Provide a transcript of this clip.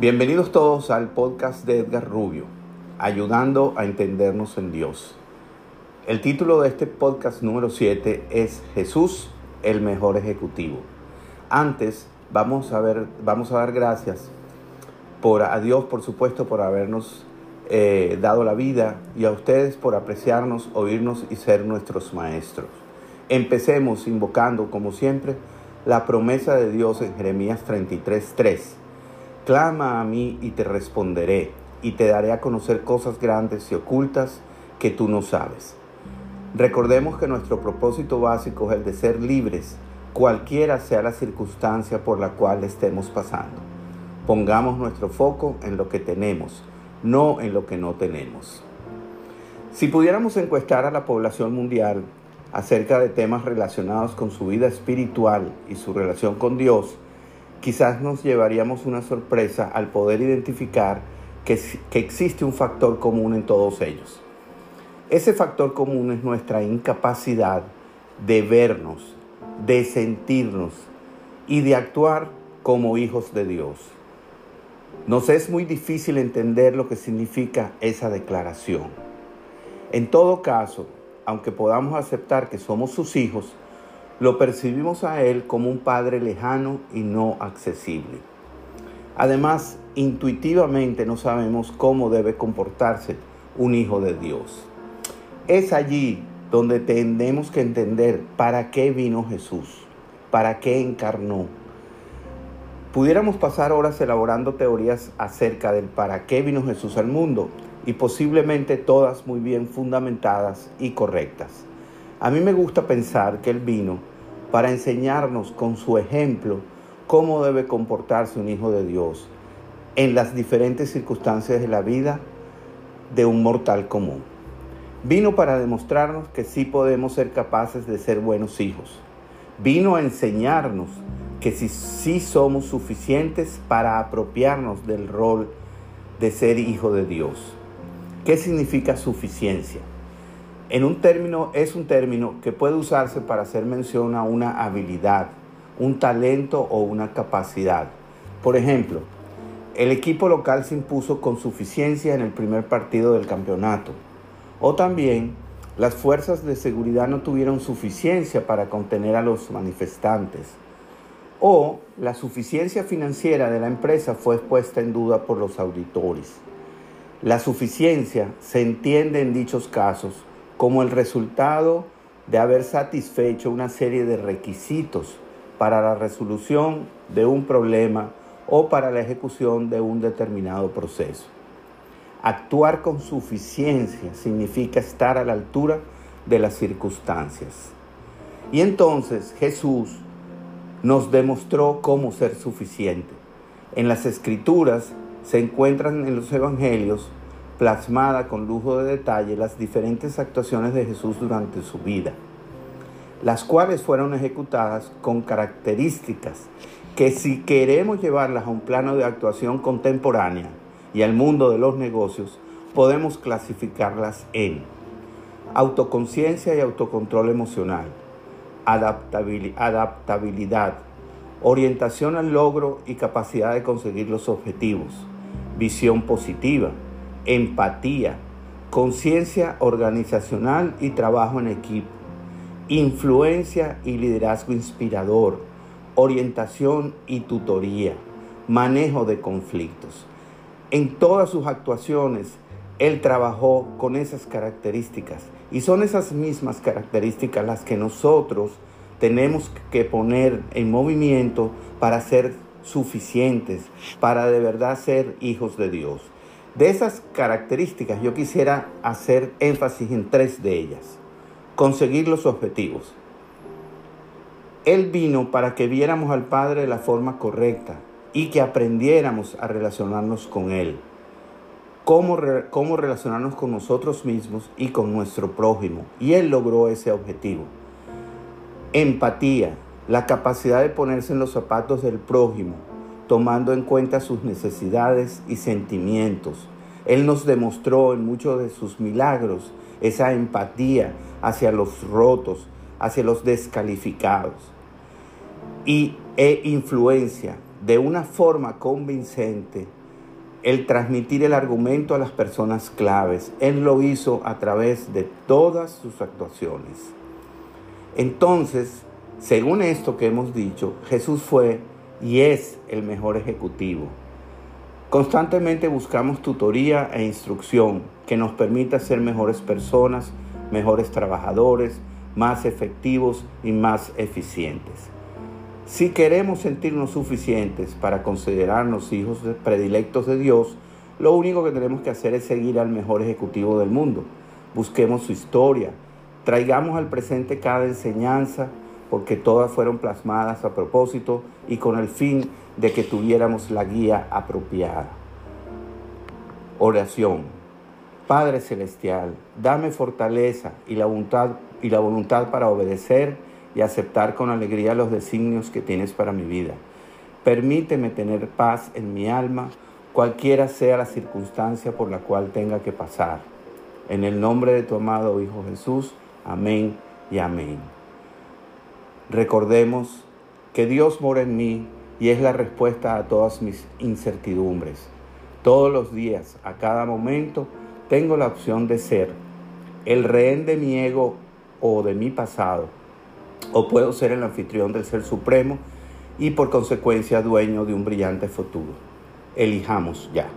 Bienvenidos todos al podcast de Edgar Rubio, ayudando a entendernos en Dios. El título de este podcast número 7 es Jesús, el mejor ejecutivo. Antes vamos a ver, vamos a dar gracias por a Dios, por supuesto, por habernos eh, dado la vida y a ustedes por apreciarnos, oírnos y ser nuestros maestros. Empecemos invocando, como siempre, la promesa de Dios en Jeremías 33:3 Clama a mí y te responderé, y te daré a conocer cosas grandes y ocultas que tú no sabes. Recordemos que nuestro propósito básico es el de ser libres, cualquiera sea la circunstancia por la cual estemos pasando. Pongamos nuestro foco en lo que tenemos, no en lo que no tenemos. Si pudiéramos encuestar a la población mundial acerca de temas relacionados con su vida espiritual y su relación con Dios, quizás nos llevaríamos una sorpresa al poder identificar que, existe un factor común en todos ellos. Ese factor común es nuestra incapacidad de vernos, de sentirnos y de actuar como hijos de Dios. Nos es muy difícil entender lo que significa esa declaración. En todo caso, aunque podamos aceptar que somos sus hijos, lo percibimos a Él como un Padre lejano y no accesible. Además, intuitivamente no sabemos cómo debe comportarse un hijo de Dios. Es allí donde tenemos que entender para qué vino Jesús, para qué encarnó. Pudiéramos pasar horas elaborando teorías acerca del para qué vino Jesús al mundo y posiblemente todas muy bien fundamentadas y correctas. A mí me gusta pensar que Él vino para enseñarnos con su ejemplo cómo debe comportarse un hijo de Dios en las diferentes circunstancias de la vida de un mortal común. Vino para demostrarnos que sí podemos ser capaces de ser buenos hijos. Vino a enseñarnos que sí, sí somos suficientes para apropiarnos del rol de ser hijo de Dios. ¿Qué significa suficiencia? En un término es un término que puede usarse para hacer mención a una habilidad, un talento o una capacidad. Por ejemplo, el equipo local se impuso con suficiencia en el primer partido del campeonato. O también, las fuerzas de seguridad no tuvieron suficiencia para contener a los manifestantes. O la suficiencia financiera de la empresa fue puesta en duda por los auditores. La suficiencia se entiende en dichos casos como el resultado de haber satisfecho una serie de requisitos para la resolución de un problema o para la ejecución de un determinado proceso. Actuar con suficiencia significa estar a la altura de las circunstancias. Y entonces Jesús nos demostró cómo ser suficiente. En las escrituras se encuentran en los evangelios plasmada con lujo de detalle las diferentes actuaciones de Jesús durante su vida, las cuales fueron ejecutadas con características que si queremos llevarlas a un plano de actuación contemporánea y al mundo de los negocios, podemos clasificarlas en autoconciencia y autocontrol emocional, adaptabilidad, orientación al logro y capacidad de conseguir los objetivos, visión positiva, empatía, conciencia organizacional y trabajo en equipo, influencia y liderazgo inspirador, orientación y tutoría, manejo de conflictos. En todas sus actuaciones, él trabajó con esas características y son esas mismas características las que nosotros tenemos que poner en movimiento para ser suficientes, para de verdad ser hijos de Dios. De esas características yo quisiera hacer énfasis en tres de ellas. Conseguir los objetivos. Él vino para que viéramos al Padre de la forma correcta y que aprendiéramos a relacionarnos con Él. Cómo, cómo relacionarnos con nosotros mismos y con nuestro prójimo. Y Él logró ese objetivo. Empatía, la capacidad de ponerse en los zapatos del prójimo tomando en cuenta sus necesidades y sentimientos. Él nos demostró en muchos de sus milagros esa empatía hacia los rotos, hacia los descalificados. Y e influencia de una forma convincente el transmitir el argumento a las personas claves. Él lo hizo a través de todas sus actuaciones. Entonces, según esto que hemos dicho, Jesús fue y es el mejor ejecutivo. Constantemente buscamos tutoría e instrucción que nos permita ser mejores personas, mejores trabajadores, más efectivos y más eficientes. Si queremos sentirnos suficientes para considerarnos hijos predilectos de Dios, lo único que tenemos que hacer es seguir al mejor ejecutivo del mundo. Busquemos su historia, traigamos al presente cada enseñanza, porque todas fueron plasmadas a propósito y con el fin de que tuviéramos la guía apropiada. Oración. Padre Celestial, dame fortaleza y la voluntad, y la voluntad para obedecer y aceptar con alegría los designios que tienes para mi vida. Permíteme tener paz en mi alma, cualquiera sea la circunstancia por la cual tenga que pasar. En el nombre de tu amado Hijo Jesús, amén y amén. Recordemos que Dios mora en mí y es la respuesta a todas mis incertidumbres. Todos los días, a cada momento, tengo la opción de ser el rehén de mi ego o de mi pasado o puedo ser el anfitrión del Ser Supremo y por consecuencia dueño de un brillante futuro. Elijamos ya.